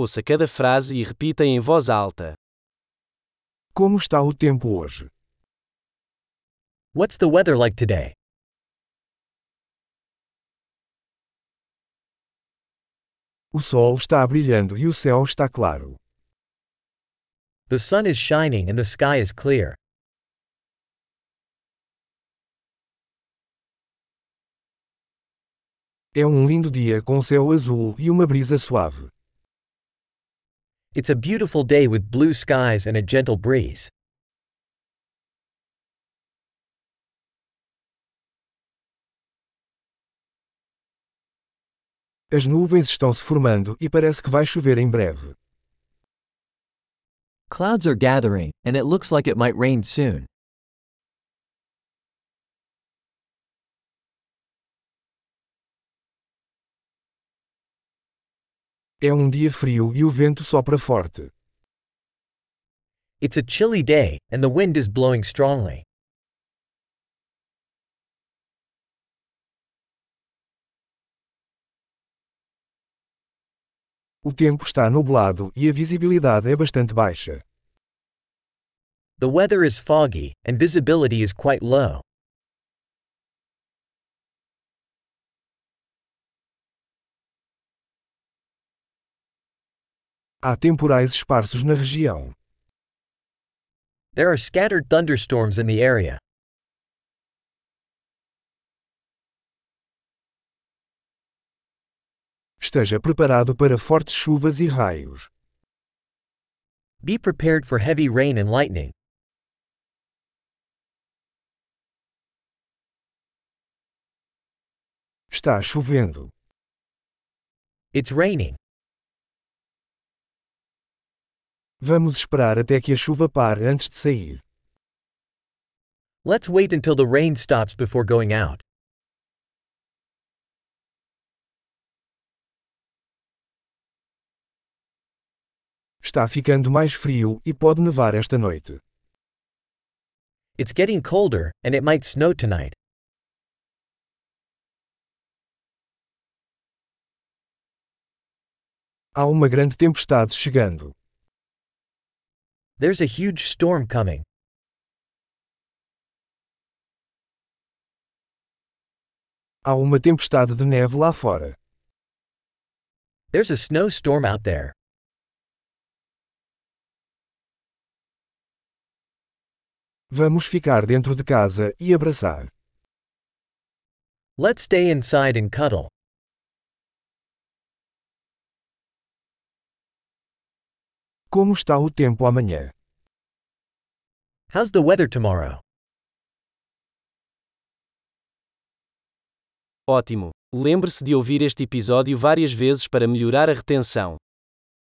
Ouça cada frase e repita em voz alta. Como está o tempo hoje? What's the weather like today? O sol está brilhando e o céu está claro. The sun is shining and the sky is clear. É um lindo dia com céu azul e uma brisa suave. It's a beautiful day with blue skies and a gentle breeze. As nuvens estão se formando e parece que vai chover em breve. Clouds are gathering, and it looks like it might rain soon. É um dia frio e o vento sopra forte. It's a chilly day, and the wind is blowing strongly. O tempo está nublado e a visibilidade é bastante baixa. The weather is foggy, and visibility is quite low. Há temporais esparsos na região. There are scattered thunderstorms in the area. Esteja preparado para fortes chuvas e raios. Be prepared for heavy rain and lightning. Está chovendo. It's raining. Vamos esperar até que a chuva pare antes de sair. Let's wait until the rain stops before going out. Está ficando mais frio e pode nevar esta noite. It's getting colder, and it might snow tonight. Há uma grande tempestade chegando. There's a huge storm coming. Há uma tempestade de neve lá fora. There's a snowstorm out there. Vamos ficar dentro de casa e abraçar. Let's stay inside and cuddle. Como está o tempo amanhã? How's the weather tomorrow? Ótimo! Lembre-se de ouvir este episódio várias vezes para melhorar a retenção.